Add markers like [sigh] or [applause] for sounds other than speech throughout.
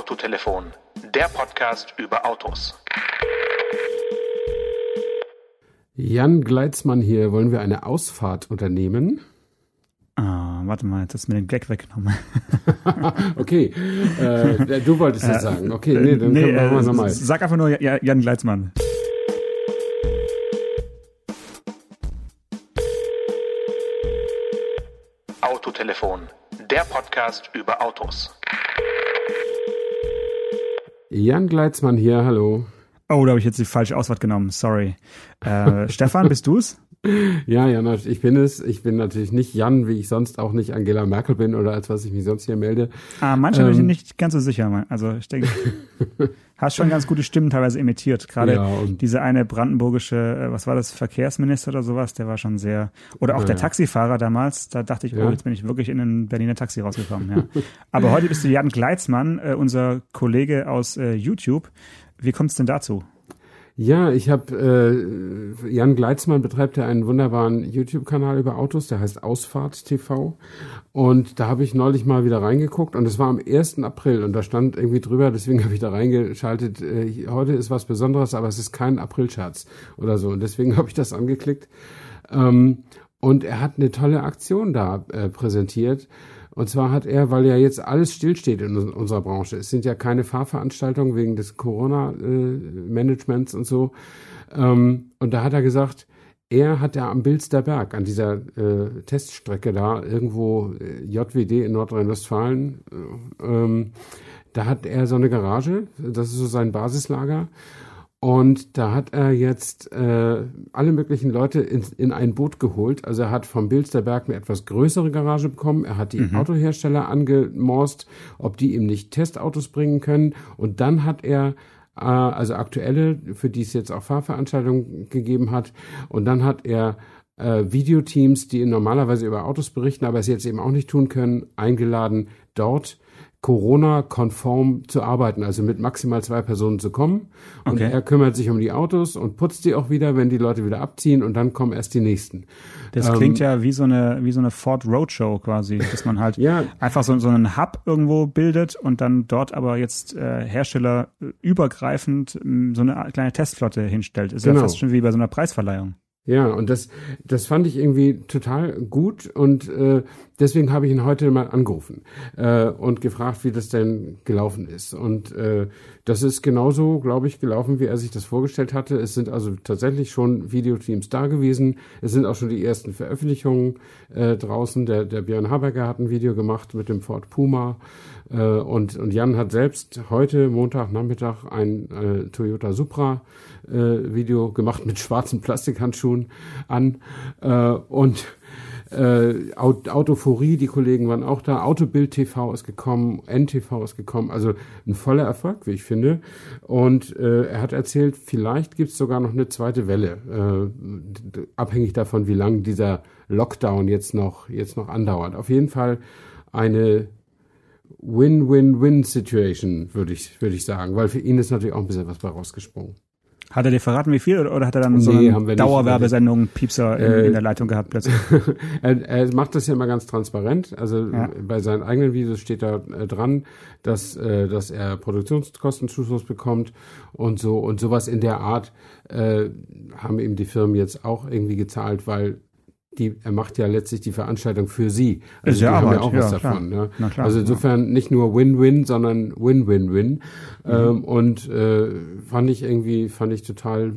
Autotelefon, der Podcast über Autos. Jan Gleitzmann hier. Wollen wir eine Ausfahrt unternehmen? Ah, warte mal, jetzt hast du mir den Gag weggenommen. [laughs] okay, äh, du wolltest das Äh, sagen. Okay, nee, dann nee, können wir äh, mal nochmal. Sag einfach nur Ja- Jan Gleitzmann. Autotelefon, der Podcast über Autos. Jan Gleitzmann hier, hallo. Oh, da habe ich jetzt die falsche Auswahl genommen. Sorry. Äh, [laughs] Stefan, bist du's? Ja, Jan, ich bin es. Ich bin natürlich nicht Jan, wie ich sonst auch nicht Angela Merkel bin oder als was ich mich sonst hier melde. Ah, manchmal bin ich Ähm. nicht ganz so sicher. Also ich denke, [laughs] hast schon ganz gute Stimmen teilweise imitiert. Gerade Ja, diese eine brandenburgische, äh, was war das, Verkehrsminister oder sowas, der war schon sehr. Oder auch Ja, der ja. Taxifahrer damals, da dachte ich, Ja. oh, jetzt bin ich wirklich in ein Berliner Taxi rausgekommen. Ja. Aber heute bist du Jan Gleitzmann, äh, unser Kollege aus äh, YouTube. Wie kommt es denn dazu? Ja, ich habe äh, Jan Gleitzmann betreibt ja einen wunderbaren YouTube-Kanal über Autos, der heißt Ausfahrt TV. Und da habe ich neulich mal wieder reingeguckt und es war am 1. April und da stand irgendwie drüber, deswegen habe ich da reingeschaltet, äh, heute ist was Besonderes, aber es ist kein Aprilscherz oder so. Und deswegen habe ich das angeklickt. Ähm, und er hat eine tolle Aktion da äh, präsentiert. Und zwar hat er, weil ja jetzt alles stillsteht in unserer Branche, es sind ja keine Fahrveranstaltungen wegen des Corona-Managements und so. Ähm, und da hat er gesagt, er hat ja am Bilsterberg, an dieser äh, Teststrecke da, irgendwo äh, JWD in Nordrhein-Westfalen, äh, ähm, da hat er so eine Garage, das ist so sein Basislager. Und da hat er jetzt äh, alle möglichen Leute in, in ein Boot geholt. Also er hat vom Bilsterberg eine etwas größere Garage bekommen. Er hat die Autohersteller angemorst, ob die ihm nicht Testautos bringen können. Und dann hat er äh, also aktuelle, für die es jetzt auch Fahrveranstaltungen gegeben hat. Und dann hat er äh, Videoteams, die normalerweise über Autos berichten, aber es jetzt eben auch nicht tun können, eingeladen, dort Corona-konform zu arbeiten, also mit maximal zwei Personen zu kommen. Und Okay. er kümmert sich um die Autos und putzt die auch wieder, wenn die Leute wieder abziehen und dann kommen erst die nächsten. Das Ähm, klingt ja wie so eine wie so eine Ford Roadshow quasi, dass man halt [laughs] Ja. einfach so, so einen Hub irgendwo bildet und dann dort aber jetzt äh, Hersteller äh, übergreifend ähm, so eine kleine Testflotte hinstellt. Ist ja Genau. fast schon wie bei so einer Preisverleihung. Ja, und das, das fand ich irgendwie total gut und äh, deswegen habe ich ihn heute mal angerufen äh, und gefragt, wie das denn gelaufen ist. Und äh, das ist genauso, glaube ich, gelaufen, wie er sich das vorgestellt hatte. Es sind also tatsächlich schon Videoteams da gewesen. Es sind auch schon die ersten Veröffentlichungen äh, draußen. Der, der Björn Haberger hat ein Video gemacht mit dem Ford Puma. Äh, und, und Jan hat selbst heute, Montagnachmittag, ein äh, Toyota Supra äh, Video gemacht mit schwarzen Plastikhandschuhen an. Äh, und äh, Aut- Autophorie, die Kollegen waren auch da. Autobild TV ist gekommen, NTV ist gekommen. Also ein voller Erfolg, wie ich finde. Und äh, er hat erzählt, vielleicht gibt es sogar noch eine zweite Welle, äh, abhängig davon, wie lang dieser Lockdown jetzt noch jetzt noch andauert. Auf jeden Fall eine Win-Win-Win-Situation, würde ich, würde ich sagen, weil für ihn ist natürlich auch ein bisschen was bei rausgesprungen. Hat er dir verraten, wie viel oder, hat er dann so Nee, eine wir nicht. Dauerwerbesendung Piepser in, Äh, in der Leitung gehabt plötzlich? [laughs] er, er macht das ja immer ganz transparent. Also Ja. bei seinen eigenen Videos steht da äh, dran, dass, äh, dass er Produktionskostenzuschuss bekommt und so und sowas in der Art äh, haben ihm die Firmen jetzt auch irgendwie gezahlt, weil die, er macht ja letztlich die Veranstaltung für sie. Also Ist ja haben ja auch was ja, klar. davon. Ne? Na klar, also ja. insofern nicht nur Win-Win, sondern Win-Win-Win. Mhm. Ähm, und äh, fand ich irgendwie, fand ich total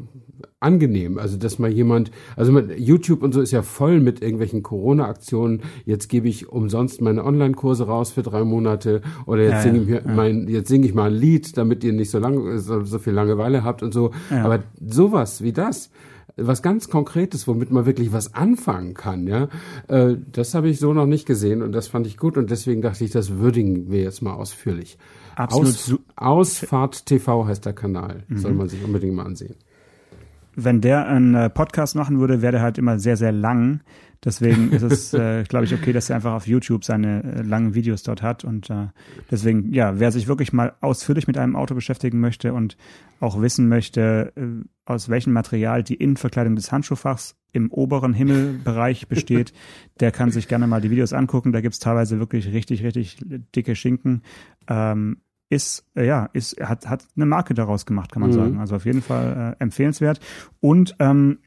angenehm. Also, dass mal jemand, also mit YouTube und so ist ja voll mit irgendwelchen Corona-Aktionen. Jetzt gebe ich umsonst meine Online-Kurse raus für drei Monate oder jetzt Ja, singe ja, ich mir mein, jetzt singe ich mal ein Lied, damit ihr nicht so lange, so, so viel Langeweile habt und so. Ja. Aber sowas wie das, was ganz Konkretes, womit man wirklich was anfangen kann, ja, äh, das habe ich so noch nicht gesehen und das fand ich gut und deswegen dachte ich, das würdigen wir jetzt mal ausführlich. Absolut Aus, Ausfahrt TV heißt der Kanal, Mhm. soll man sich unbedingt mal ansehen. Wenn der einen äh, Podcast machen würde, wäre der halt immer sehr, sehr lang. Deswegen ist es, [laughs] äh, glaube ich, okay, dass er einfach auf YouTube seine äh, langen Videos dort hat. Und äh, deswegen, ja, wer sich wirklich mal ausführlich mit einem Auto beschäftigen möchte und auch wissen möchte, äh, aus welchem Material die Innenverkleidung des Handschuhfachs im oberen Himmelbereich besteht, [laughs] der kann sich gerne mal die Videos angucken. Da gibt's teilweise wirklich richtig, richtig dicke Schinken. Ähm, ist, äh, ja, ist, hat, hat eine Marke daraus gemacht, kann man mhm. sagen. Also auf jeden Fall äh, empfehlenswert. Und ähm,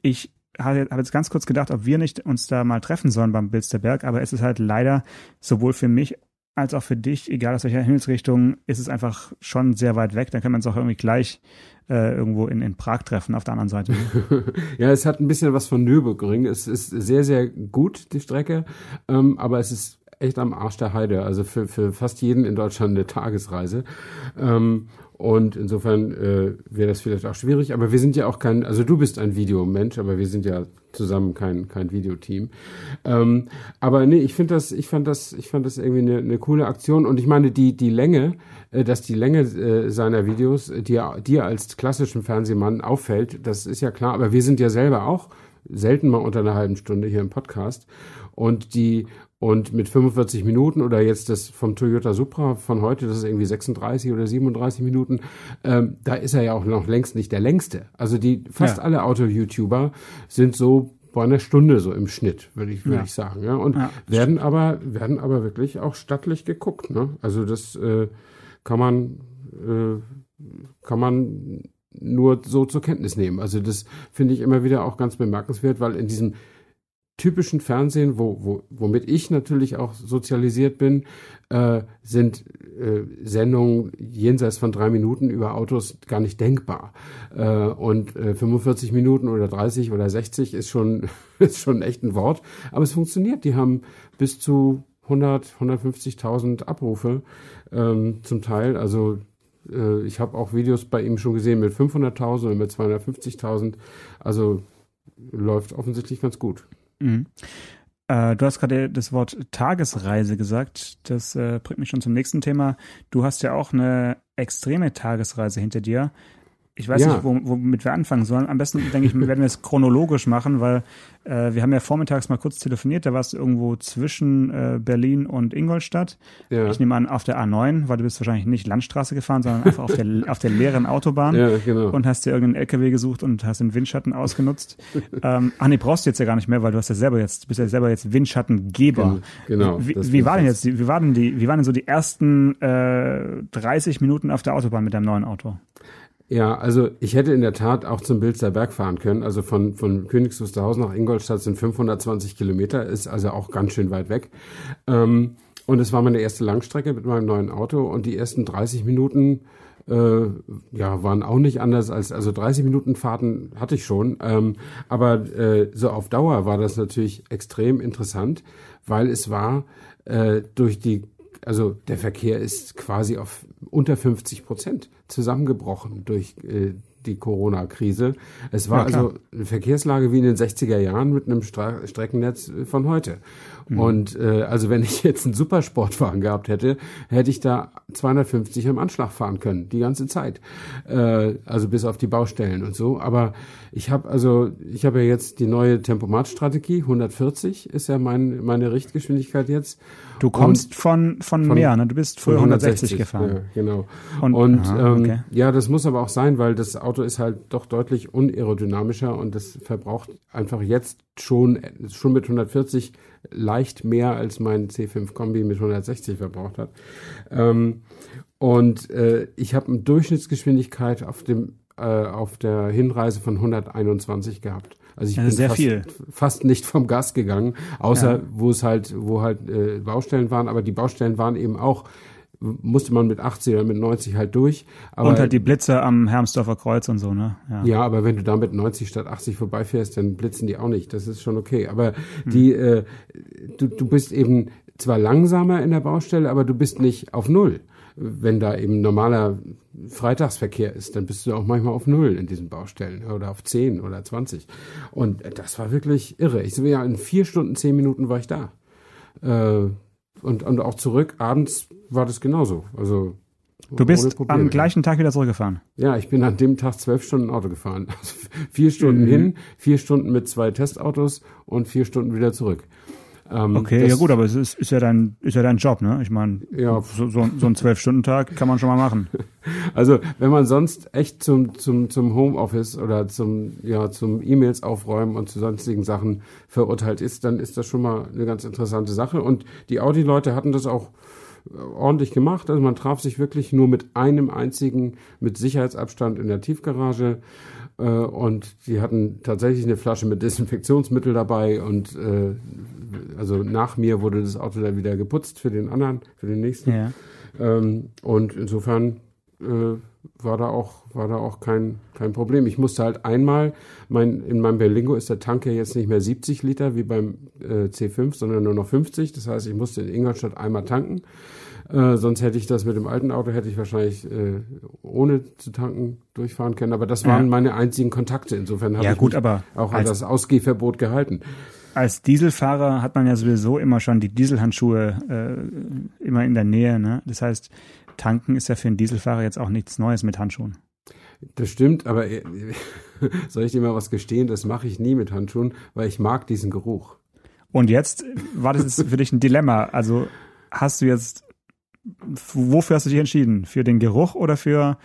ich habe jetzt ganz kurz gedacht, ob wir nicht uns da mal treffen sollen beim Bilsterberg, aber es ist halt leider sowohl für mich als auch für dich, egal aus welcher Himmelsrichtung, ist es einfach schon sehr weit weg. Dann kann man es auch irgendwie gleich äh, irgendwo in, in Prag treffen auf der anderen Seite. [laughs] ja, es hat ein bisschen was von Nürburgring. Es ist sehr, sehr gut, die Strecke, ähm, aber es ist echt am Arsch der Heide. Also für, für fast jeden in Deutschland eine Tagesreise. Ähm, und insofern äh, wäre das vielleicht auch schwierig. Aber wir sind ja auch kein, also du bist ein Videomensch, aber wir sind ja zusammen kein, kein Videoteam. Ähm, aber nee, ich finde das, ich fand das, ich fand das irgendwie eine, eine coole Aktion. Und ich meine, die, die Länge, äh, dass die Länge äh, seiner Videos dir, dir als klassischen Fernsehmann auffällt, das ist ja klar. Aber wir sind ja selber auch selten mal unter einer halben Stunde hier im Podcast. Und die, und mit 45 Minuten oder jetzt das vom Toyota Supra von heute, das ist irgendwie 36 oder 37 Minuten, ähm, da ist er ja auch noch längst nicht der längste. Also die fast ja. alle Auto-YouTuber sind so bei einer Stunde so im Schnitt, würde ich, würde ja. ich sagen. Ja? Und ja, werden aber, werden aber wirklich auch stattlich geguckt. Ne? Also das äh, kann man, äh, kann man nur so zur Kenntnis nehmen. Also das finde ich immer wieder auch ganz bemerkenswert, weil in diesem typischen Fernsehen, wo, wo, womit ich natürlich auch sozialisiert bin, äh, sind äh, Sendungen jenseits von drei Minuten über Autos gar nicht denkbar. Äh, und äh, 45 Minuten oder 30 oder 60 ist schon, [laughs] ist schon echt ein Wort. Aber es funktioniert. Die haben bis zu 100, 150.000 Abrufe ähm, zum Teil. Also äh, ich habe auch Videos bei ihm schon gesehen mit 500.000 oder mit 250.000. Also läuft offensichtlich ganz gut. Mhm. Äh, du hast gerade das Wort Tagesreise gesagt. Das äh, bringt mich schon zum nächsten Thema. Du hast ja auch eine extreme Tagesreise hinter dir. Ich weiß ja. nicht, womit wir anfangen sollen. Am besten, denke ich, [laughs] werden wir es chronologisch machen, weil äh, wir haben ja vormittags mal kurz telefoniert. Da warst du irgendwo zwischen äh, Berlin und Ingolstadt. Ja. Ich nehme an, auf der A9, weil du bist wahrscheinlich nicht Landstraße gefahren, sondern einfach auf der, [laughs] auf der leeren Autobahn. Ja, genau. Und hast dir irgendeinen LKW gesucht und hast den Windschatten ausgenutzt. [laughs] ähm, ach nee, brauchst du jetzt ja gar nicht mehr, weil du hast ja selber jetzt, bist ja selber jetzt Windschattengeber. Genau. Wie, wie war denn jetzt, wie waren denn die, wie waren denn so die ersten äh, 30 Minuten auf der Autobahn mit deinem neuen Auto? Ja, also ich hätte in der Tat auch zum Bilzer Berg fahren können. Also von, von Königs Wusterhausen nach Ingolstadt sind 520 Kilometer, ist also auch ganz schön weit weg. Ähm, und es war meine erste Langstrecke mit meinem neuen Auto und die ersten 30 Minuten äh, ja, waren auch nicht anders als, also 30 Minuten Fahrten hatte ich schon. Ähm, aber äh, so auf Dauer war das natürlich extrem interessant, weil es war äh, durch die also der Verkehr ist quasi auf unter 50 Prozent zusammengebrochen durch äh, die Corona-Krise. Es war ja, also eine Verkehrslage wie in den 60er Jahren mit einem Stra Streckennetz von heute. Mhm. Und äh, also wenn ich jetzt einen Supersportwagen gehabt hätte, hätte ich da 250 am Anschlag fahren können, die ganze Zeit. Äh, also bis auf die Baustellen und so. Aber ich habe also, ich habe ja jetzt die neue Tempomat-Strategie, 140 ist ja mein, meine Richtgeschwindigkeit jetzt. Du kommst und von, von, von mehr, ne? Du bist früher 160, 160 gefahren. Ja, genau. Und, und aha, ähm, okay. ja, das muss aber auch sein, weil das Auto ist halt doch deutlich unaerodynamischer und das verbraucht einfach jetzt schon, schon mit 140 leicht mehr als mein C5 Kombi mit 160 verbraucht hat. Ähm, und äh, ich habe eine Durchschnittsgeschwindigkeit auf dem äh, auf der Hinreise von 121 gehabt. Also ich also bin fast, viel. fast nicht vom Gas gegangen, außer ja. wo es halt, wo halt äh, Baustellen waren, aber die Baustellen waren eben auch musste man mit 80 oder mit 90 halt durch. Aber, und halt die Blitze am Hermsdorfer Kreuz und so, ne? Ja. ja, aber wenn du da mit 90 statt 80 vorbeifährst, dann blitzen die auch nicht. Das ist schon okay. Aber hm. die, äh, du, du bist eben zwar langsamer in der Baustelle, aber du bist nicht auf Null. Wenn da eben normaler Freitagsverkehr ist, dann bist du auch manchmal auf Null in diesen Baustellen oder auf 10 oder 20. Und das war wirklich irre. Ich ja in vier Stunden, zehn Minuten war ich da. Äh, und, und auch zurück abends war das genauso. Also Du bist am gleichen Tag wieder zurückgefahren. Ja, ich bin an dem Tag zwölf Stunden Auto gefahren. [laughs] Also vier Stunden mhm. hin, vier Stunden mit zwei Testautos und vier Stunden wieder zurück. Ähm, okay, ja gut, aber es ist, ist, ja dein, ist ja dein Job, ne? Ich meine, ja. so, so, so ein Zwölf-Stunden-Tag kann man schon mal machen. [laughs] Also, wenn man sonst echt zum, zum, zum Homeoffice oder zum, ja, zum E-Mails aufräumen und zu sonstigen Sachen verurteilt ist, dann ist das schon mal eine ganz interessante Sache. Und die Audi-Leute hatten das auch ordentlich gemacht. Also man traf sich wirklich nur mit einem einzigen, mit Sicherheitsabstand in der Tiefgarage. Äh, und die hatten tatsächlich eine Flasche mit Desinfektionsmittel dabei und äh, also nach mir wurde das Auto dann wieder geputzt für den anderen, für den nächsten. Ja. Ähm, und insofern äh, war da auch, war da auch kein, kein Problem. Ich musste halt einmal, mein, in meinem Berlingo ist der Tank ja jetzt nicht mehr 70 Liter wie beim äh, C5, sondern nur noch 50. Das heißt, ich musste in Ingolstadt einmal tanken. Äh, sonst hätte ich das mit dem alten Auto, hätte ich wahrscheinlich äh, ohne zu tanken durchfahren können. Aber das waren Ja. meine einzigen Kontakte. Insofern habe Ja, ich gut, auch an das Ausgehverbot gehalten. Als Dieselfahrer hat man ja sowieso immer schon die Dieselhandschuhe äh, immer in der Nähe. Ne? Das heißt, tanken ist ja für einen Dieselfahrer jetzt auch nichts Neues mit Handschuhen. Das stimmt, aber äh, [laughs] soll ich dir mal was gestehen? Das mache ich nie mit Handschuhen, weil ich mag diesen Geruch. Und jetzt war das jetzt für dich ein Dilemma. Also hast du jetzt, wofür hast du dich entschieden? Für den Geruch oder für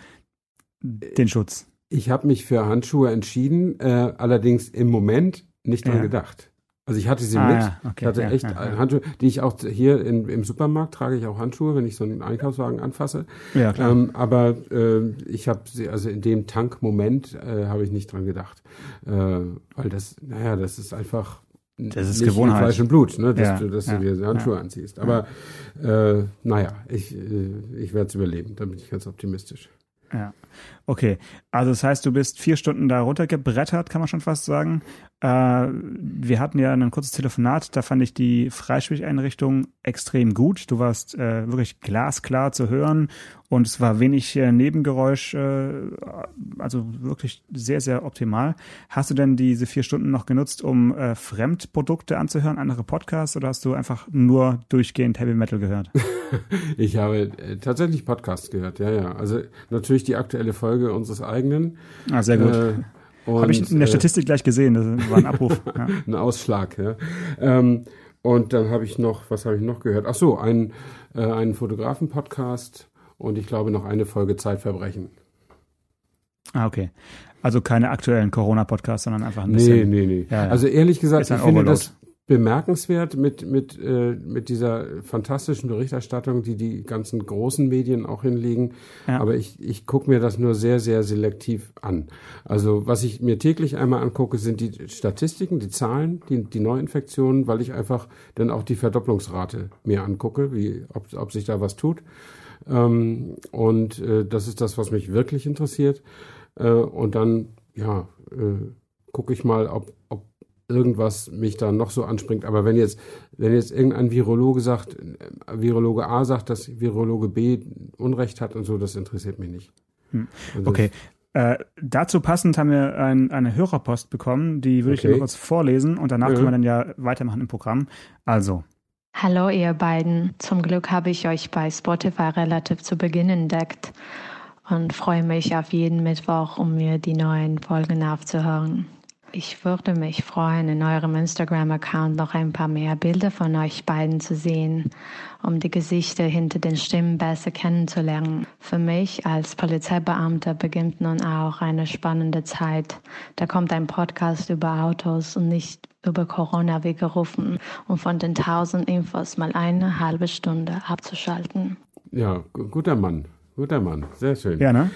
den Schutz? Ich habe mich für Handschuhe entschieden, äh, allerdings im Moment nicht dran Ja. gedacht. Also ich hatte sie Ah, mit. ja, okay, ich hatte ja, echt. Handschuhe, die ich auch hier in, im Supermarkt trage ich auch Handschuhe, wenn ich so einen Einkaufswagen anfasse. Ja, klar. Ähm, aber äh, ich habe sie, also in dem Tankmoment äh, habe ich nicht dran gedacht. Äh, weil das, naja, das ist einfach Das ist nicht Gewohnheit. Fleisch und Blut, ne, dass Ja, du, dass ja, du dir Handschuhe ja. anziehst. Aber äh, naja, ich, äh, ich werde es überleben, da bin ich ganz optimistisch. Ja. Okay. Also das heißt, du bist vier Stunden da runtergebrettert, kann man schon fast sagen. Äh, wir hatten ja ein kurzes Telefonat, da fand ich die Freispieleinrichtung extrem gut. Du warst äh, wirklich glasklar zu hören und es war wenig äh, Nebengeräusch, äh, also wirklich sehr, sehr optimal. Hast du denn diese vier Stunden noch genutzt, um äh, Fremdprodukte anzuhören, andere Podcasts, oder hast du einfach nur durchgehend Heavy Metal gehört? [laughs] Ich habe äh, tatsächlich Podcasts gehört, ja, ja. Also natürlich die aktuelle Folge unseres eigenen. Ah, sehr gut. Äh, Habe ich in der äh, Statistik gleich gesehen, das war ein Abruf. [laughs] Ja. ein Ausschlag, ja. Ähm, und dann habe ich noch, was habe ich noch gehört? Ach so, ein, äh, einen Fotografen-Podcast und ich glaube noch eine Folge Zeitverbrechen. Ah, okay. Also keine aktuellen Corona-Podcasts, sondern einfach ein Nee, bisschen. nee, nee. Ja, ja. Also ehrlich gesagt, ich finde das bemerkenswert mit, mit, äh, mit dieser fantastischen Berichterstattung, die die ganzen großen Medien auch hinlegen. Ja. Aber ich, ich gucke mir das nur sehr, sehr selektiv an. Also was ich mir täglich einmal angucke, sind die Statistiken, die Zahlen, die, die Neuinfektionen, weil ich einfach dann auch die Verdopplungsrate mir angucke, wie, ob, ob sich da was tut. Ähm, und äh, das ist das, was mich wirklich interessiert. Äh, und dann, ja, äh, gucke ich mal, ob, ob irgendwas mich da noch so anspringt. Aber wenn jetzt, wenn jetzt irgendein Virologe sagt, äh, Virologe A sagt, dass Virologe B Unrecht hat und so, das interessiert mich nicht. Hm. Also Okay. Äh, dazu passend haben wir ein, eine Hörerpost bekommen, die würde ich dir Okay. mal kurz vorlesen und danach Ja. können wir dann ja weitermachen im Programm. Also, Hallo ihr beiden. Zum Glück habe ich euch bei Spotify relativ zu Beginn entdeckt und freue mich auf jeden Mittwoch, um mir die neuen Folgen aufzuhören. Ich würde mich freuen, in eurem Instagram-Account noch ein paar mehr Bilder von euch beiden zu sehen, um die Gesichter hinter den Stimmen besser kennenzulernen. Für mich als Polizeibeamter beginnt nun auch eine spannende Zeit. Da kommt ein Podcast über Autos und nicht über Corona wie gerufen, um von den tausend Infos mal eine halbe Stunde abzuschalten. ja, gu- guter Mann. Guter Mann. Sehr schön. ja, ne?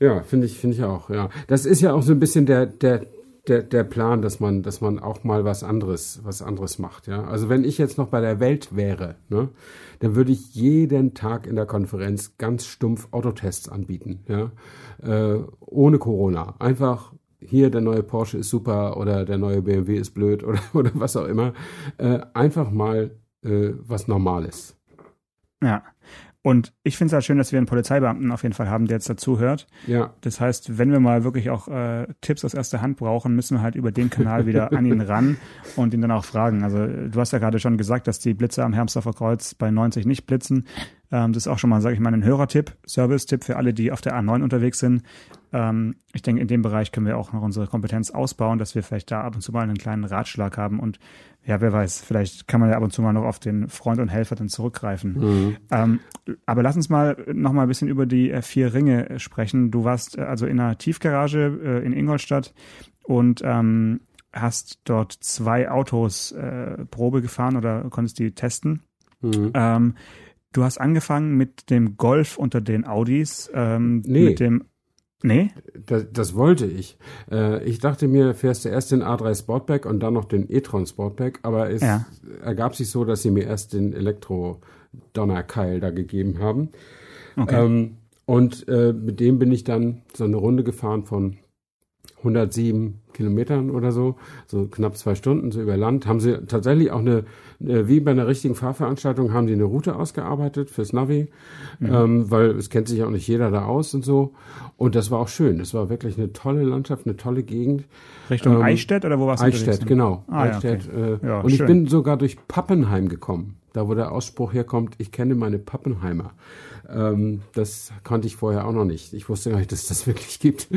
Ja, finde ich, finde ich auch, ja. Das ist ja auch so ein bisschen der, der, der, der Plan, dass man, dass man auch mal was anderes, was anderes macht, ja. Also wenn ich jetzt noch bei der Welt wäre, ne, dann würde ich jeden Tag in der Konferenz ganz stumpf Autotests anbieten, ja. Äh, ohne Corona. Einfach hier der neue Porsche ist super oder der neue BMW ist blöd oder, [laughs] oder was auch immer. Äh, einfach mal äh, was Normales. Ja. Und ich finde es halt schön, dass wir einen Polizeibeamten auf jeden Fall haben, der jetzt dazu hört. Ja, Das heißt, wenn wir mal wirklich auch äh, Tipps aus erster Hand brauchen, müssen wir halt über den Kanal wieder [laughs] an ihn ran und ihn dann auch fragen. Also du hast ja gerade schon gesagt, dass die Blitze am Hermsdorfer Kreuz bei 90 nicht blitzen. Ähm, das ist auch schon mal, sage ich mal, ein Hörertipp, Service-Tipp für alle, die auf der A9 unterwegs sind. Ähm, ich denke, in dem Bereich können wir auch noch unsere Kompetenz ausbauen, dass wir vielleicht da ab und zu mal einen kleinen Ratschlag haben und ja, wer weiß, vielleicht kann man ja ab und zu mal noch auf den Freund und Helfer dann zurückgreifen. Ähm, aber lass uns mal noch mal ein bisschen über die äh, vier Ringe äh, sprechen. Du warst äh, also in einer Tiefgarage in Ingolstadt und ähm, hast dort zwei Autos äh, Probe gefahren oder konntest die testen. mhm. Ähm, du hast angefangen mit dem Golf unter den Audis, ähm, Nee. mit dem Nee? Das, das wollte ich. Äh, ich dachte mir, fährst du erst den A3 Sportback und dann noch den e-tron Sportback, aber es Ja. ergab sich so, dass sie mir erst den Elektro-Donnerkeil da gegeben haben. Okay. Ähm, und äh, mit dem bin ich dann so eine Runde gefahren von 107 Kilometern oder so, so knapp zwei Stunden, so über Land. Haben sie tatsächlich auch eine, wie bei einer richtigen Fahrveranstaltung, haben sie eine Route ausgearbeitet fürs Navi, ähm, weil es kennt sich auch nicht jeder da aus und so. Und das war auch schön. Das war wirklich eine tolle Landschaft, eine tolle Gegend. Richtung ähm, Eichstätt oder wo warst du Eichstätt, genau. Ah, ja, Eichstätt. okay. äh, Ja, und ich schön. bin sogar durch Pappenheim gekommen, da wo der Ausspruch herkommt, ich kenne meine Pappenheimer. Ähm, das kannte ich vorher auch noch nicht. Ich wusste gar nicht, dass es das wirklich gibt.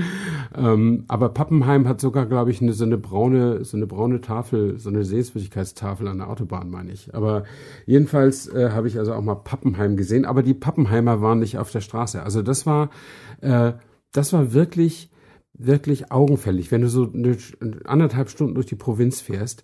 Ähm, aber Pappenheim hat sogar, glaube ich, eine, so eine braune, so eine braune Tafel, so eine Sehenswürdigkeitstafel an der Autobahn, meine ich. Aber jedenfalls äh, habe ich also auch mal Pappenheim gesehen. Aber die Pappenheimer waren nicht auf der Straße. Also das war, äh, das war wirklich wirklich augenfällig, wenn du so eine, anderthalb Stunden durch die Provinz fährst,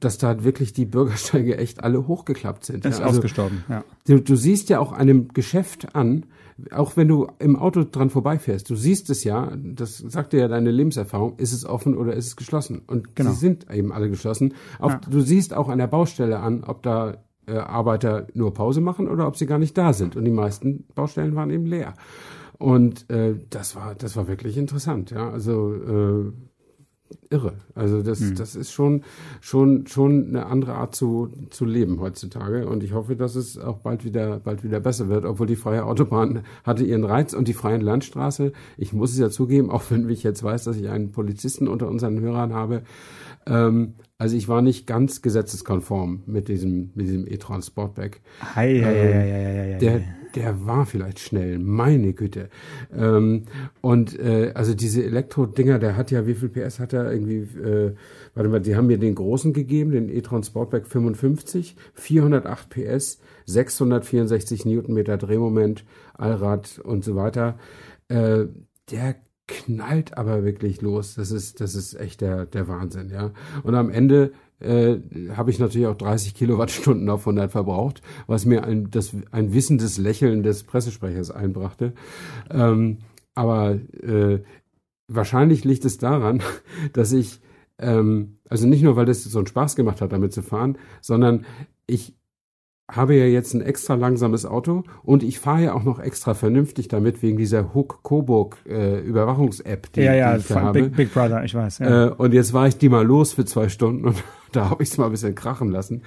dass da wirklich die Bürgersteige echt alle hochgeklappt sind. Mhm. Ist Ja, also, ausgestorben, ja. du, du siehst ja auch einem Geschäft an, auch wenn du im Auto dran vorbeifährst, du siehst es ja, das sagt dir ja deine Lebenserfahrung, ist es offen oder ist es geschlossen? Und Genau. sie sind eben alle geschlossen. Auch, Ja. Du siehst auch an der Baustelle an, ob da äh, Arbeiter nur Pause machen oder ob sie gar nicht da sind. Und die meisten Baustellen waren eben leer. Und äh, das war das war wirklich interessant, ja. Also äh, irre. Also das, Hm. das ist schon, schon, schon eine andere Art zu, zu leben heutzutage. Und ich hoffe, dass es auch bald wieder, bald wieder besser wird, obwohl die freie Autobahn hatte ihren Reiz und die freie Landstraße. Ich muss es ja zugeben, auch wenn ich jetzt weiß, dass ich einen Polizisten unter unseren Hörern habe. Ähm, also ich war nicht ganz gesetzeskonform mit diesem, mit diesem e-tron Sportback. Hei, hei, hei, hei, hei, hei, Der, der war vielleicht schnell, meine Güte. Ähm, und äh, also diese Elektro-Dinger, der hat ja, wie viel PS hat er irgendwie, äh, warte mal, die haben mir den großen gegeben, den e-tron Sportback 55, 408 PS, 664 Newtonmeter Drehmoment, Allrad und so weiter. Äh, der knallt aber wirklich los. Das ist, das ist echt der, der Wahnsinn, ja. Und am Ende äh, habe ich natürlich auch 30 Kilowattstunden auf 100 verbraucht, was mir ein, das, ein wissendes Lächeln des Pressesprechers einbrachte. Ähm, aber äh, wahrscheinlich liegt es daran, [laughs] dass ich, ähm, also nicht nur, weil das so einen Spaß gemacht hat, damit zu fahren, sondern ich habe ja jetzt ein extra langsames Auto und ich fahre ja auch noch extra vernünftig damit wegen dieser Hook Coburg äh, Überwachungs-App, die, ja, ja, die ich da habe. Big, Big Brother, ich weiß. Ja. Äh, und jetzt war ich die mal los für zwei Stunden und [laughs] da habe ich es mal ein bisschen krachen lassen.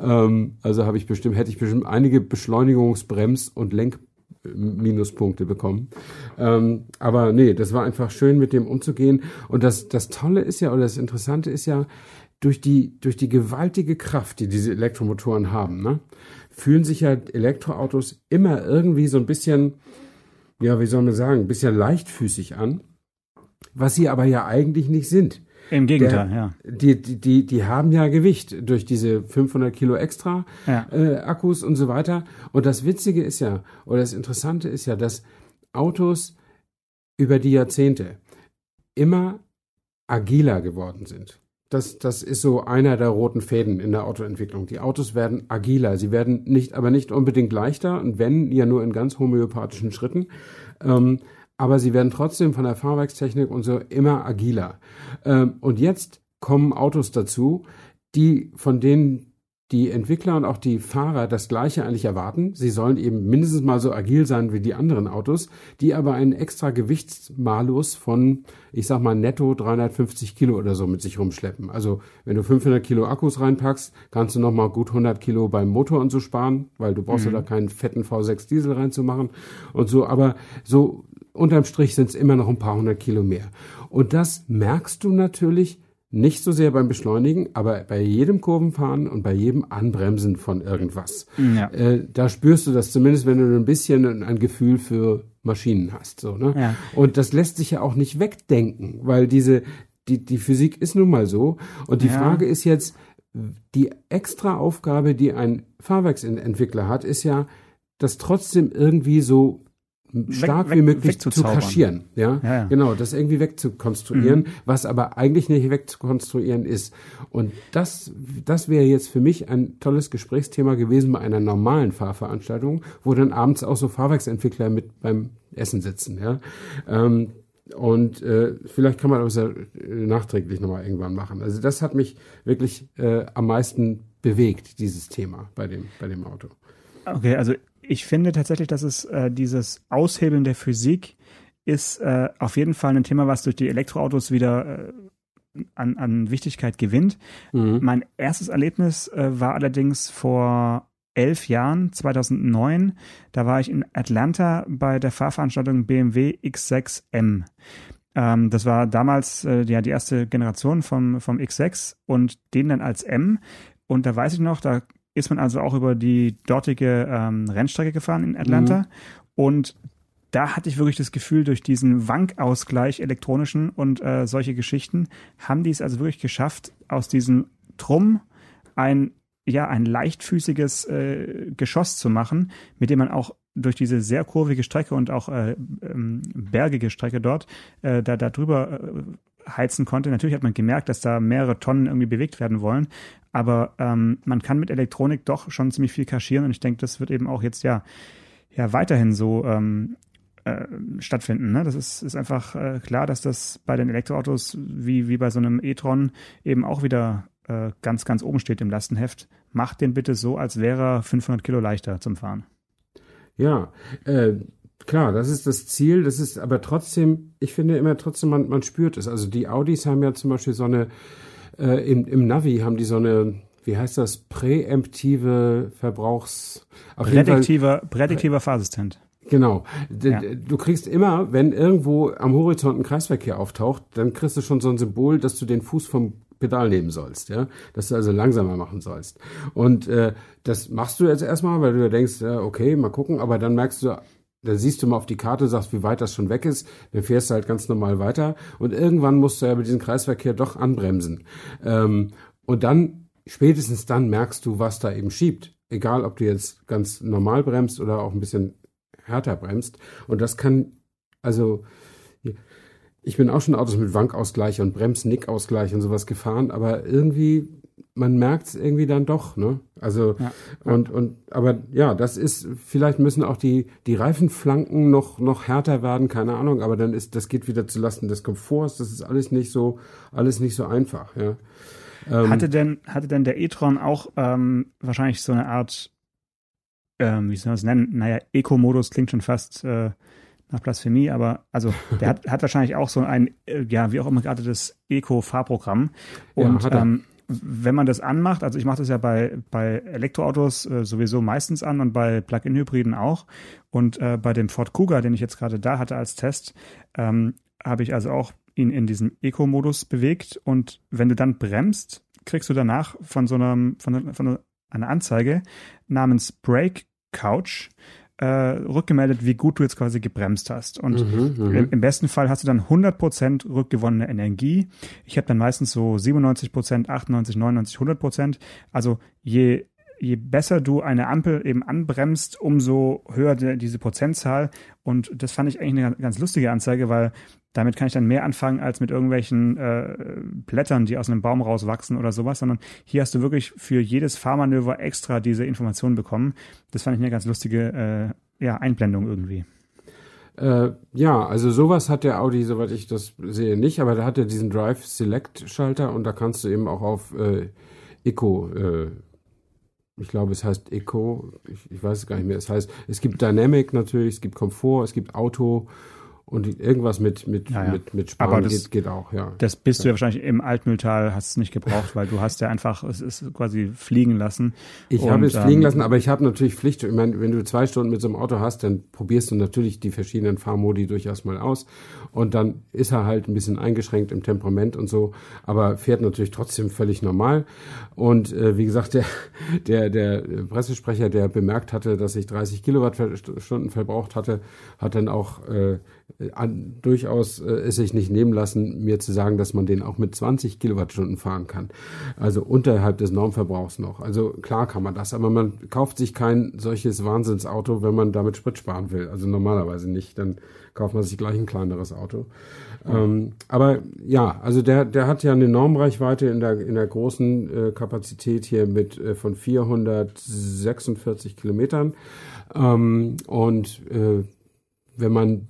Ähm, also habe ich bestimmt, hätte ich bestimmt einige Beschleunigungsbrems- und Lenkminuspunkte bekommen. Ähm, aber nee, das war einfach schön, mit dem umzugehen. Und das, das Tolle ist ja, oder das Interessante ist ja, durch die, durch die gewaltige Kraft, die diese Elektromotoren haben, ne, fühlen sich ja Elektroautos immer irgendwie so ein bisschen, ja, wie soll man sagen, ein bisschen leichtfüßig an, was sie aber ja eigentlich nicht sind. Im Gegenteil, Der- ja. Die, die, die, die haben ja Gewicht durch diese 500 Kilo extra Ja. äh, Akkus und so weiter. Und das Witzige ist ja, oder das Interessante ist ja, dass Autos über die Jahrzehnte immer agiler geworden sind. Das, das ist so einer der roten Fäden in der Autoentwicklung. Die Autos werden agiler. Sie werden nicht, aber nicht unbedingt leichter und wenn, ja nur in ganz homöopathischen Schritten. Ähm, aber sie werden trotzdem von der Fahrwerkstechnik und so immer agiler. Ähm, und jetzt kommen Autos dazu, die von denen die Entwickler und auch die Fahrer das Gleiche eigentlich erwarten. Sie sollen eben mindestens mal so agil sein wie die anderen Autos, die aber einen extra Gewichtsmalus von, ich sag mal, netto 350 Kilo oder so mit sich rumschleppen. Also wenn du 500 Kilo Akkus reinpackst, kannst du noch mal gut 100 Kilo beim Motor und so sparen, weil du brauchst ja da keinen fetten V6 Diesel reinzumachen und so. Aber so unterm Strich sind es immer noch ein paar hundert Kilo mehr. Und das merkst du natürlich nicht so sehr beim Beschleunigen, aber bei jedem Kurvenfahren und bei jedem Anbremsen von irgendwas. Ja. Äh, da spürst du das zumindest, wenn du ein bisschen ein, Gefühl für Maschinen hast. So, ne? Ja. Und das lässt sich ja auch nicht wegdenken, weil diese, die, die Physik ist nun mal so. Und die Ja. Frage ist jetzt, die extra Aufgabe, die ein Fahrwerksentwickler hat, ist ja, das trotzdem irgendwie so stark weg, wie möglich zu kaschieren. Ja? Ja, ja. genau, das irgendwie wegzukonstruieren, Mhm. was aber eigentlich nicht wegzukonstruieren ist. Und das, das wäre jetzt für mich ein tolles Gesprächsthema gewesen bei einer normalen Fahrveranstaltung, wo dann abends auch so Fahrwerksentwickler mit beim Essen sitzen. Ja? Ähm, und äh, vielleicht kann man das ja äh, nachträglich nochmal irgendwann machen. Also das hat mich wirklich äh, am meisten bewegt, dieses Thema bei dem, bei dem Auto. Okay, also ich finde tatsächlich, dass es äh, dieses Aushebeln der Physik ist äh, auf jeden Fall ein Thema, was durch die Elektroautos wieder äh, an, an Wichtigkeit gewinnt. Mhm. Mein erstes Erlebnis äh, war allerdings vor elf Jahren, 2009. Da war ich in Atlanta bei der Fahrveranstaltung BMW X6M. Ähm, das war damals äh, ja die erste Generation vom, vom X6 und den dann als M. Und da weiß ich noch, da ist man also auch über die dortige ähm, Rennstrecke gefahren in Atlanta. Und da hatte ich wirklich das Gefühl, durch diesen Wankausgleich elektronischen und äh, solche Geschichten haben die es also wirklich geschafft, aus diesem Trumm ein ja ein leichtfüßiges äh, Geschoss zu machen, mit dem man auch durch diese sehr kurvige Strecke und auch äh, ähm, bergige Strecke dort äh, da da drüber äh, heizen konnte. Natürlich hat man gemerkt, dass da mehrere Tonnen irgendwie bewegt werden wollen, aber ähm, man kann mit Elektronik doch schon ziemlich viel kaschieren und ich denke, das wird eben auch jetzt ja ja weiterhin so ähm, äh, stattfinden. Ne? Das ist, ist einfach äh, klar, dass das bei den Elektroautos wie, wie bei so einem e-tron eben auch wieder äh, ganz, ganz oben steht im Lastenheft. Macht den bitte so, als wäre er 500 Kilo leichter zum Fahren. Ja, äh, klar, das ist das Ziel. Das ist aber trotzdem, ich finde immer trotzdem, man, man spürt es. Also die Audis haben ja zum Beispiel so eine, äh, im, im Navi haben die so eine, wie heißt das, präemptive Verbrauchs... Jeden Fall- Prädiktiver, prädiktiver Fahrassistent. Genau. Ja. Du kriegst immer, wenn irgendwo am Horizont ein Kreisverkehr auftaucht, dann kriegst du schon so ein Symbol, dass du den Fuß vom Pedal nehmen sollst, ja, dass du also langsamer machen sollst. Und äh, das machst du jetzt erstmal, weil du denkst, ja, okay, mal gucken, aber dann merkst du, da siehst du mal auf die Karte, sagst, wie weit das schon weg ist, dann fährst du halt ganz normal weiter und irgendwann musst du ja bei diesem Kreisverkehr doch anbremsen. Ähm, und dann, spätestens dann merkst du, was da eben schiebt. Egal, ob du jetzt ganz normal bremst oder auch ein bisschen härter bremst. Und das kann, also, ich bin auch schon Autos mit Wankausgleich und Bremsnickausgleich und sowas gefahren, aber irgendwie, man merkt es irgendwie dann doch, ne? Also, Ja. und, und, aber ja, das ist, vielleicht müssen auch die, die Reifenflanken noch, noch härter werden, keine Ahnung, aber dann ist, das geht wieder zu Lasten des Komforts, das ist alles nicht so, alles nicht so einfach, ja. Ähm, Hatte denn, hatte denn der e-tron auch ähm, wahrscheinlich so eine Art, ähm, wie soll man es nennen? Naja, Eco-Modus klingt schon fast äh, nach Blasphemie, aber also der [laughs] hat, hat wahrscheinlich auch so ein, äh, ja, wie auch immer gerade das Eco-Fahrprogramm. Ja, Und hat er. ähm, wenn man das anmacht, also ich mache das ja bei, bei Elektroautos äh, sowieso meistens an und bei Plug-in-Hybriden auch. Und äh, bei dem Ford Kuga, den ich jetzt gerade da hatte als Test, ähm, habe ich also auch ihn in diesem Eco-Modus bewegt. Und wenn du dann bremst, kriegst du danach von so einem, von, von einer Anzeige namens Brake Couch äh, rückgemeldet, wie gut du jetzt quasi gebremst hast. Und Mhm, mhm. im, im besten Fall hast du dann 100% rückgewonnene Energie. Ich habe dann meistens so 97%, 98, 99, 100%. Also je, je besser du eine Ampel eben anbremst, umso höher die, diese Prozentzahl. Und das fand ich eigentlich eine ganz lustige Anzeige, weil damit kann ich dann mehr anfangen als mit irgendwelchen äh, Blättern, die aus einem Baum rauswachsen oder sowas, sondern hier hast du wirklich für jedes Fahrmanöver extra diese Informationen bekommen. Das fand ich eine ganz lustige äh, ja, Einblendung irgendwie. Äh, ja, also sowas hat der Audi, soweit ich das sehe, nicht, aber da hat er diesen Drive Select Schalter und da kannst du eben auch auf äh, Eco, äh, ich glaube, es heißt Eco, ich, ich weiß es gar nicht mehr. Es heißt, es gibt Dynamic natürlich, es gibt Komfort, es gibt Auto und irgendwas mit mit Ja, ja. mit mit Sparen Aber das- geht, geht auch, ja. Das bist du ja wahrscheinlich im Altmühltal, hast es nicht gebraucht, weil du hast ja einfach, es ist quasi fliegen lassen. Ich habe es ähm, fliegen lassen, aber ich habe natürlich Pflicht. Ich meine, wenn du zwei Stunden mit so einem Auto hast, dann probierst du natürlich die verschiedenen Fahrmodi durchaus mal aus. Und dann ist er halt ein bisschen eingeschränkt im Temperament und so, aber fährt natürlich trotzdem völlig normal. Und äh, wie gesagt, der, [laughs] der, der Pressesprecher, der bemerkt hatte, dass ich 30 Kilowattstunden verbraucht hatte, hat dann auch äh, an, durchaus äh, es sich nicht nehmen lassen, mir zu sagen, dass man den auch mit 20 Kilowattstunden fahren kann. Also unterhalb des Normverbrauchs noch. Also klar kann man das, aber man kauft sich kein solches Wahnsinnsauto, wenn man damit Sprit sparen will. Also normalerweise nicht. Dann kauft man sich gleich ein kleineres Auto. Ähm, aber ja, also der, der hat ja eine Normreichweite in der, in der großen äh, Kapazität hier mit äh, von 446 Kilometern. Ähm, und äh, wenn man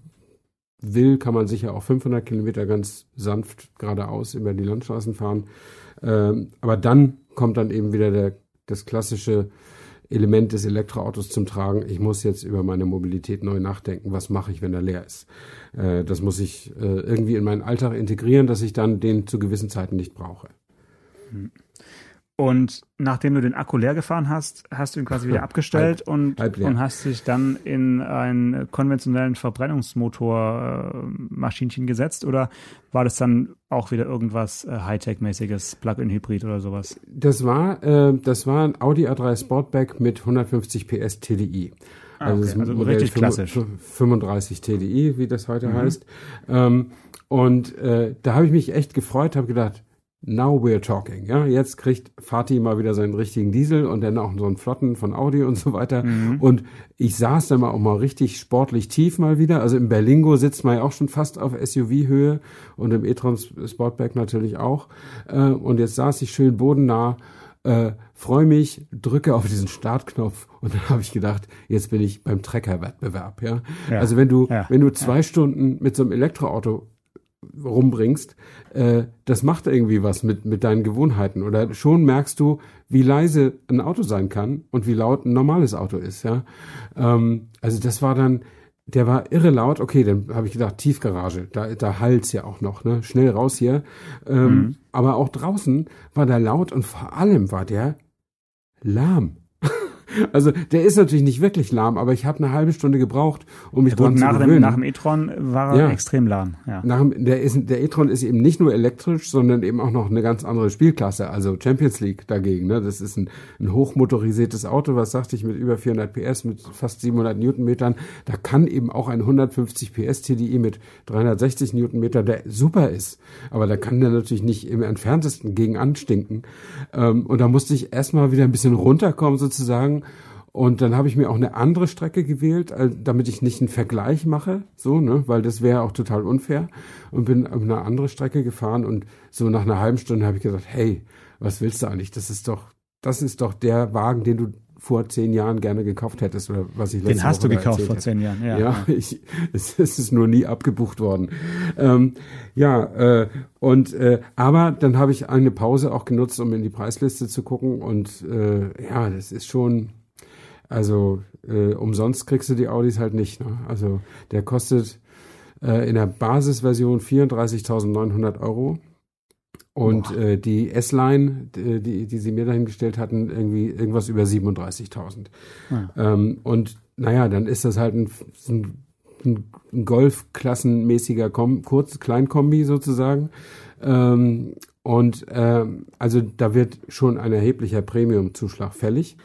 will, kann man sicher auch 500 Kilometer ganz sanft geradeaus über die Landstraßen fahren. Ähm, aber dann kommt dann eben wieder der, das klassische Element des Elektroautos zum Tragen. Ich muss jetzt über meine Mobilität neu nachdenken. Was mache ich, wenn er leer ist? Äh, das muss ich äh, irgendwie in meinen Alltag integrieren, dass ich dann den zu gewissen Zeiten nicht brauche. Hm. Und nachdem du den Akku leer gefahren hast, hast du ihn quasi wieder abgestellt halb, und, halb und hast dich dann in einen konventionellen Verbrennungsmotor-Maschinchen äh, gesetzt? Oder war das dann auch wieder irgendwas äh, Hightech-mäßiges, Plug-in-Hybrid oder sowas? Das war, äh, das war ein Audi A3 Sportback mit 150 PS TDI. Ah, also, okay. also richtig klassisch. 35 TDI, wie das heute mhm. heißt. Ähm, und äh, da habe ich mich echt gefreut, habe gedacht, Now we're talking. Ja, jetzt kriegt Fatih mal wieder seinen richtigen Diesel und dann auch so einen Flotten von Audi und so weiter. Mhm. Und ich saß dann mal auch mal richtig sportlich tief mal wieder. Also im Berlingo sitzt man ja auch schon fast auf SUV-Höhe und im e-tron Sportback natürlich auch. Äh, und jetzt saß ich schön bodennah, äh, freue mich, drücke auf diesen Startknopf und dann habe ich gedacht, jetzt bin ich beim Treckerwettbewerb. Ja? ja. Also wenn du ja. wenn du zwei. Stunden mit so einem Elektroauto rumbringst, äh, das macht irgendwie was mit, mit deinen Gewohnheiten. Oder schon merkst du, wie leise ein Auto sein kann und wie laut ein normales Auto ist. Ja, ähm, Also das war dann, der war irre laut. Okay, dann habe ich gedacht, Tiefgarage, da, da hallt's ja auch noch, ne? Schnell raus hier. Ähm, mhm. Aber auch draußen war der laut und vor allem war der lahm. Also der ist natürlich nicht wirklich lahm, aber ich habe eine halbe Stunde gebraucht, um mich ja, dran nach zu gewöhnen. Dem, nach dem e-tron war er ja. extrem lahm. Ja. Nach dem, der, ist, der e-tron ist eben nicht nur elektrisch, sondern eben auch noch eine ganz andere Spielklasse, also Champions League dagegen. Ne? Das ist ein, ein hochmotorisiertes Auto, was sagte ich, mit über 400 PS, mit fast 700 Newtonmetern. Da kann eben auch ein 150 PS TDI mit 360 Newtonmeter, der super ist. Aber da kann der natürlich nicht im entferntesten gegen anstinken. Ähm, und da musste ich erstmal wieder ein bisschen runterkommen sozusagen und dann habe ich mir auch eine andere Strecke gewählt, damit ich nicht einen Vergleich mache, so, ne, weil das wäre auch total unfair. Und bin auf eine andere Strecke gefahren und so nach einer halben Stunde habe ich gesagt, hey, was willst du eigentlich? Das ist doch, das ist doch der Wagen, den du vor zehn Jahren gerne gekauft hättest oder was ich Den hast Woche du gekauft vor zehn Jahren, ja. Ja, [laughs] ich, es, es ist nur nie abgebucht worden. Ähm, ja, äh, und äh, aber dann habe ich eine Pause auch genutzt, um in die Preisliste zu gucken und äh, ja, das ist schon also äh, umsonst kriegst du die Audis halt nicht. Ne? Also der kostet äh, in der Basisversion 34.900 Euro. Und äh, die S-Line, die, die sie mir dahingestellt hatten, irgendwie irgendwas über 37.000. Ja. Ähm, und naja, dann ist das halt ein, ein, ein Golf-klassenmäßiger Kurz Kleinkombi sozusagen. Ähm, und ähm, also da wird schon ein erheblicher Premium-Zuschlag fällig.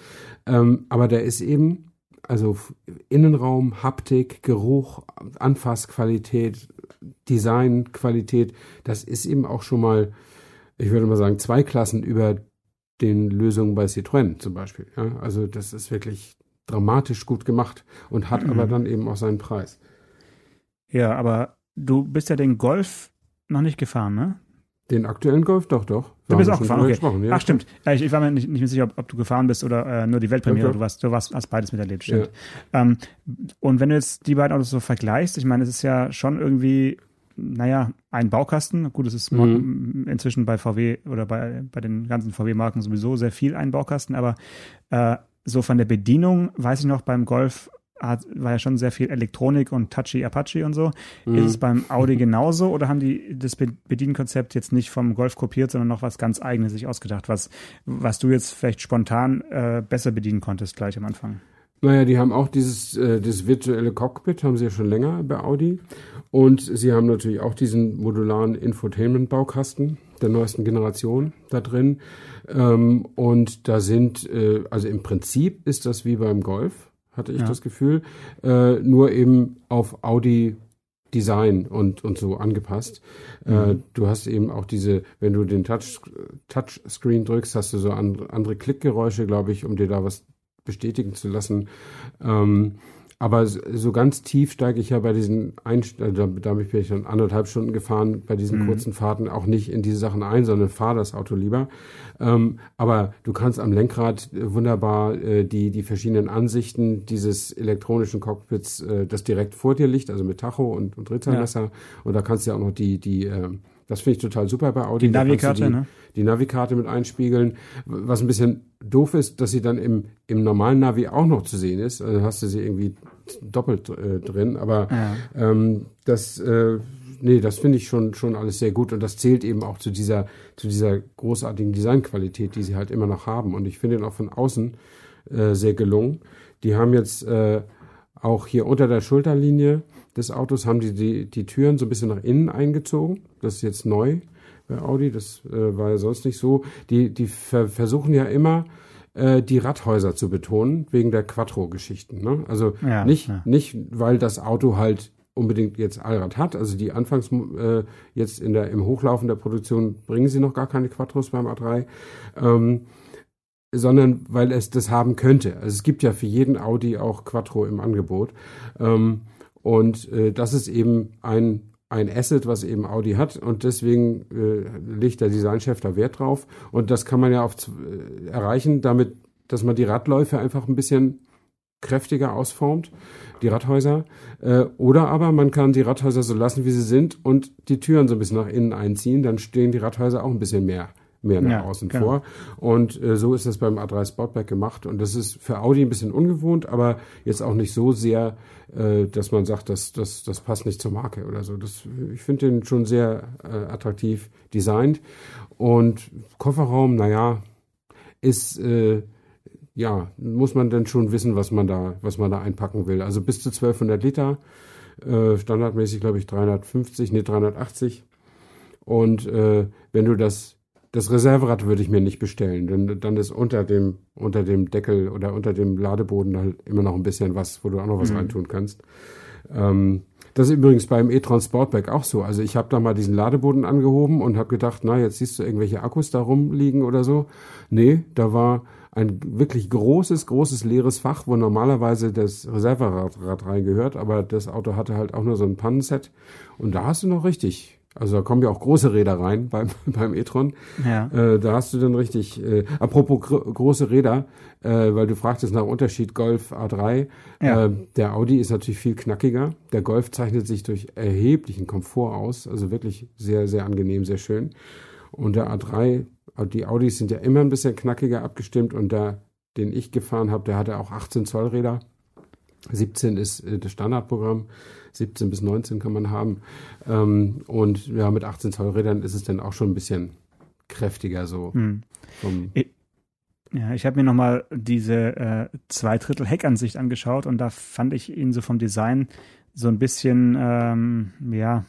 Ähm, aber der ist eben, also Innenraum, Haptik, Geruch, Anfassqualität, Designqualität, das ist eben auch schon mal, ich würde mal sagen, zwei Klassen über den Lösungen bei Citroën zum Beispiel. Ja? Also das ist wirklich dramatisch gut gemacht und hat mhm. aber dann eben auch seinen Preis. Ja, aber du bist ja den Golf noch nicht gefahren, ne? Den aktuellen Golf, doch, doch. Du bist auch gefahren, okay. Ja. Ach, stimmt. Ich, ich war mir nicht, nicht mehr sicher, ob, ob, du gefahren bist oder äh, nur die Weltpremiere. Ja, du, warst, du warst, hast beides miterlebt, stimmt. Ja. Ähm, und wenn du jetzt die beiden Autos so vergleichst, ich meine, es ist ja schon irgendwie, naja, ein Baukasten. Gut, es ist mhm. inzwischen bei VW oder bei, bei den ganzen VW-Marken sowieso sehr viel ein Baukasten, aber äh, so von der Bedienung weiß ich noch beim Golf hat, war ja schon sehr viel Elektronik und Touchy Apache und so. Mhm. Ist es beim Audi genauso oder haben die das Bedienkonzept jetzt nicht vom Golf kopiert, sondern noch was ganz eigenes sich ausgedacht, was, was du jetzt vielleicht spontan äh, besser bedienen konntest gleich am Anfang? Naja, die haben auch dieses äh, das virtuelle Cockpit, haben sie ja schon länger bei Audi. Und sie haben natürlich auch diesen modularen Infotainment-Baukasten der neuesten Generation da drin. Ähm, und da sind, äh, also im Prinzip ist das wie beim Golf hatte ich ja. das Gefühl. Äh, nur eben auf Audi Design und, und so angepasst. Äh, mhm. Äh, du hast eben auch diese, wenn du den Touch, Touchscreen drückst, hast du so andere, andere Klickgeräusche, glaube ich, um dir da was bestätigen zu lassen. Ähm, aber so ganz tief steige ich ja bei diesen Einst äh, damit bin ich dann anderthalb Stunden gefahren, bei diesen mhm. kurzen Fahrten auch nicht in diese Sachen ein, sondern fahre das Auto lieber. Ähm, aber du kannst am Lenkrad äh, wunderbar äh, die, die verschiedenen Ansichten dieses elektronischen Cockpits, äh, das direkt vor dir liegt, also mit Tacho und, und Drehzahlmesser. Ja. Und da kannst du ja auch noch die, die äh, das finde ich total super bei Audi. Die Navikarte, die, ne? Die Navikarte mit einspiegeln. Was ein bisschen doof ist, dass sie dann im, im normalen Navi auch noch zu sehen ist. Also hast du sie irgendwie doppelt äh, drin. Aber ja. ähm, das, äh, nee, das finde ich schon, schon alles sehr gut. Und das zählt eben auch zu dieser, zu dieser großartigen Designqualität, die sie halt immer noch haben. Und ich finde ihn auch von außen äh, sehr gelungen. Die haben jetzt äh, auch hier unter der Schulterlinie des Autos haben die, die die Türen so ein bisschen nach innen eingezogen. Das ist jetzt neu bei Audi, das äh, war ja sonst nicht so. Die, die ver versuchen ja immer, äh, die Radhäuser zu betonen, wegen der Quattro-Geschichten. Ne? Also ja, nicht, ja. nicht, weil das Auto halt unbedingt jetzt Allrad hat. Also die Anfangs äh, jetzt in der, im Hochlaufen der Produktion bringen sie noch gar keine Quattros beim A3. Ähm, sondern weil es das haben könnte. Also es gibt ja für jeden Audi auch Quattro im Angebot. Ähm, und äh, das ist eben ein, ein Asset, was eben Audi hat. Und deswegen äh, legt der Designchef da Wert drauf. Und das kann man ja auf, äh, erreichen, damit, dass man die Radläufe einfach ein bisschen kräftiger ausformt, die Radhäuser. Äh, oder aber man kann die Radhäuser so lassen, wie sie sind und die Türen so ein bisschen nach innen einziehen. Dann stehen die Radhäuser auch ein bisschen mehr mehr nach ja, außen genau. vor. Und äh, so ist das beim A3 Sportback gemacht. Und das ist für Audi ein bisschen ungewohnt, aber jetzt auch nicht so sehr, äh, dass man sagt, das, das, das passt nicht zur Marke oder so. Das, ich finde den schon sehr äh, attraktiv designt. Und Kofferraum, naja, ist äh, ja, muss man dann schon wissen, was man da, was man da einpacken will. Also bis zu 1200 Liter, äh, standardmäßig glaube ich 350, nee 380. Und äh, wenn du das das Reserverad würde ich mir nicht bestellen, denn dann ist unter dem, unter dem Deckel oder unter dem Ladeboden halt immer noch ein bisschen was, wo du auch noch was mhm. reintun kannst. Ähm, das ist übrigens beim e-tron Sportback auch so. Also ich habe da mal diesen Ladeboden angehoben und habe gedacht, na, jetzt siehst du irgendwelche Akkus da rumliegen oder so. Nee, da war ein wirklich großes, großes leeres Fach, wo normalerweise das Reserverad reingehört, aber das Auto hatte halt auch nur so ein Pannenset. Und da hast du noch richtig also da kommen ja auch große Räder rein [laughs] beim, beim e-tron. Ja. Äh, da hast du dann richtig, äh, apropos gr große Räder, äh, weil du fragtest nach Unterschied Golf A3. Ja. Äh, der Audi ist natürlich viel knackiger. Der Golf zeichnet sich durch erheblichen Komfort aus. Also wirklich sehr, sehr angenehm, sehr schön. Und der A3, die Audis sind ja immer ein bisschen knackiger abgestimmt und der, den ich gefahren habe, der hatte auch 18 Zoll Räder. 17 ist äh, das Standardprogramm. 17 bis 19 kann man haben. Ähm, und ja, mit 18 Zoll Rädern ist es dann auch schon ein bisschen kräftiger so. Hm. ja, ich habe mir nochmal diese äh, Zweidrittel Heckansicht angeschaut und da fand ich ihn so vom Design so ein bisschen, ähm, ja,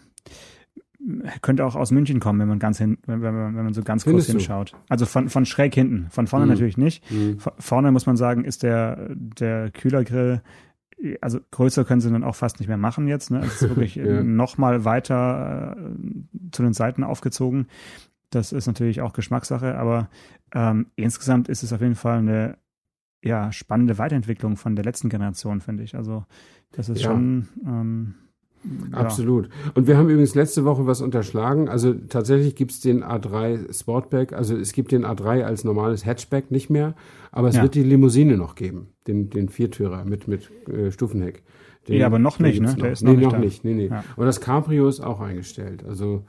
könnte auch aus München kommen, wenn man ganz hin, wenn, man, wenn man so ganz Findest kurz hinschaut. Also von, von schräg hinten. Von vorne mhm. natürlich nicht. Mhm. Vorne muss man sagen, ist der, der Kühlergrill also größer können sie dann auch fast nicht mehr machen jetzt. Ne? Es ist wirklich [laughs] ja. noch mal weiter äh, zu den Seiten aufgezogen. Das ist natürlich auch Geschmackssache, aber ähm, insgesamt ist es auf jeden Fall eine ja, spannende Weiterentwicklung von der letzten Generation, finde ich. Also das ist ja. schon ähm, Absolut. Und wir haben übrigens letzte Woche was unterschlagen. Also tatsächlich gibt es den A3 Sportback, also es gibt den A3 als normales Hatchback nicht mehr, aber es ja. wird die Limousine noch geben, den, den Viertürer mit, mit äh, Stufenheck. Den, ja, aber noch nicht, ne? Der ist noch nee, nicht noch nicht. Nee, nee. Ja. Und das Cabrio ist auch eingestellt. Also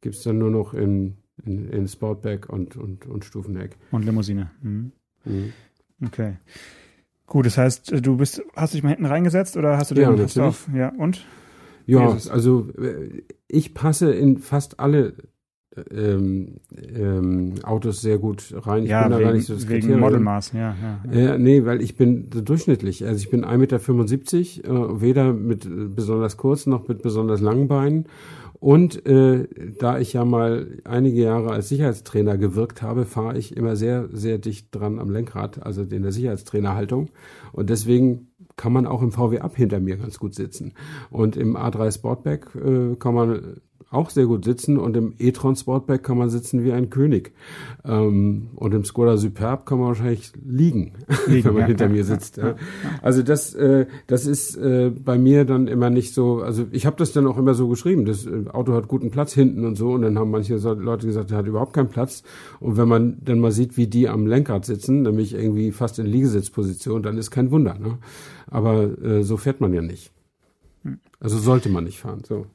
gibt es dann nur noch in, in, in Sportback und, und, und Stufenheck. Und Limousine. Mhm. Mhm. Okay. Gut, das heißt, du bist, hast dich mal hinten reingesetzt oder hast du den ja, auf? Ja, und? Ja, also äh, ich passe in fast alle ähm, ähm, Autos sehr gut rein. Ich ja, bin da wegen, gar nicht so das wegen Kriterium. Modelmaß, ja, ja, ja. Äh, nee, weil ich bin durchschnittlich. Also ich bin 1,75 Meter, äh, weder mit besonders kurzen noch mit besonders langen Beinen. Und äh, da ich ja mal einige Jahre als Sicherheitstrainer gewirkt habe, fahre ich immer sehr, sehr dicht dran am Lenkrad, also in der Sicherheitstrainerhaltung. Und deswegen kann man auch im VW Up hinter mir ganz gut sitzen. Und im A3 Sportback äh, kann man auch sehr gut sitzen und im e-tron Sportback kann man sitzen wie ein König. Ähm, und im Skoda Superb kann man wahrscheinlich liegen, [laughs] liegen wenn man ja, hinter ja, mir sitzt. Ja. Also das, äh, das ist äh, bei mir dann immer nicht so, also ich habe das dann auch immer so geschrieben, das äh, Auto hat guten Platz hinten und so und dann haben manche Leute gesagt, er hat überhaupt keinen Platz und wenn man dann mal sieht, wie die am Lenkrad sitzen, nämlich irgendwie fast in Liegesitzposition, dann ist kein Wunder. Ne? Aber äh, so fährt man ja nicht. Hm. Also sollte man nicht fahren. So.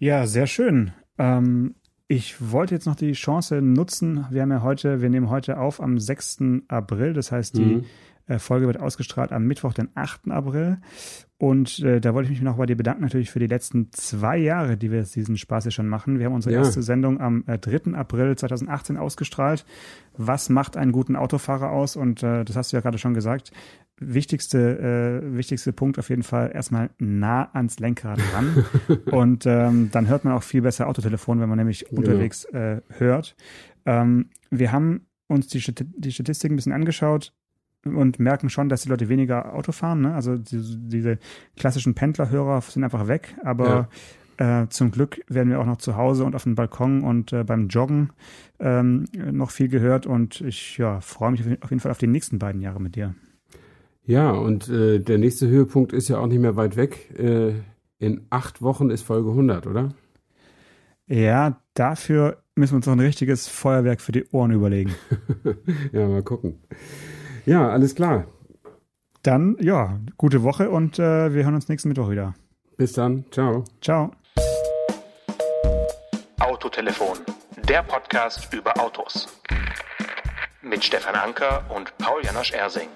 Ja, sehr schön. Ähm, ich wollte jetzt noch die Chance nutzen. Wir haben ja heute, wir nehmen heute auf am 6. April. Das heißt, die mhm. Äh, Folge wird ausgestrahlt am Mittwoch, den 8. April. Und äh, da wollte ich mich noch bei dir bedanken, natürlich für die letzten zwei Jahre, die wir diesen Spaß hier schon machen. Wir haben unsere ja. erste Sendung am äh, 3. April 2018 ausgestrahlt. Was macht einen guten Autofahrer aus? Und äh, das hast du ja gerade schon gesagt wichtigste, äh, wichtigste Punkt auf jeden Fall erstmal nah ans Lenkrad ran. [laughs] und ähm, dann hört man auch viel besser Autotelefon, wenn man nämlich genau. unterwegs äh, hört. Ähm, wir haben uns die, die Statistik ein bisschen angeschaut und merken schon, dass die Leute weniger Auto fahren. Ne? Also diese, diese klassischen Pendlerhörer sind einfach weg, aber ja. äh, zum Glück werden wir auch noch zu Hause und auf dem Balkon und äh, beim Joggen ähm, noch viel gehört und ich ja, freue mich auf jeden Fall auf die nächsten beiden Jahre mit dir. Ja, und äh, der nächste Höhepunkt ist ja auch nicht mehr weit weg. Äh, in acht Wochen ist Folge 100, oder? Ja, dafür müssen wir uns noch ein richtiges Feuerwerk für die Ohren überlegen. [laughs] ja, mal gucken. Ja, alles klar. Dann, ja, gute Woche und äh, wir hören uns nächsten Mittwoch wieder. Bis dann. Ciao. Ciao. Autotelefon, der Podcast über Autos. Mit Stefan Anker und Paul Janosch Ersing.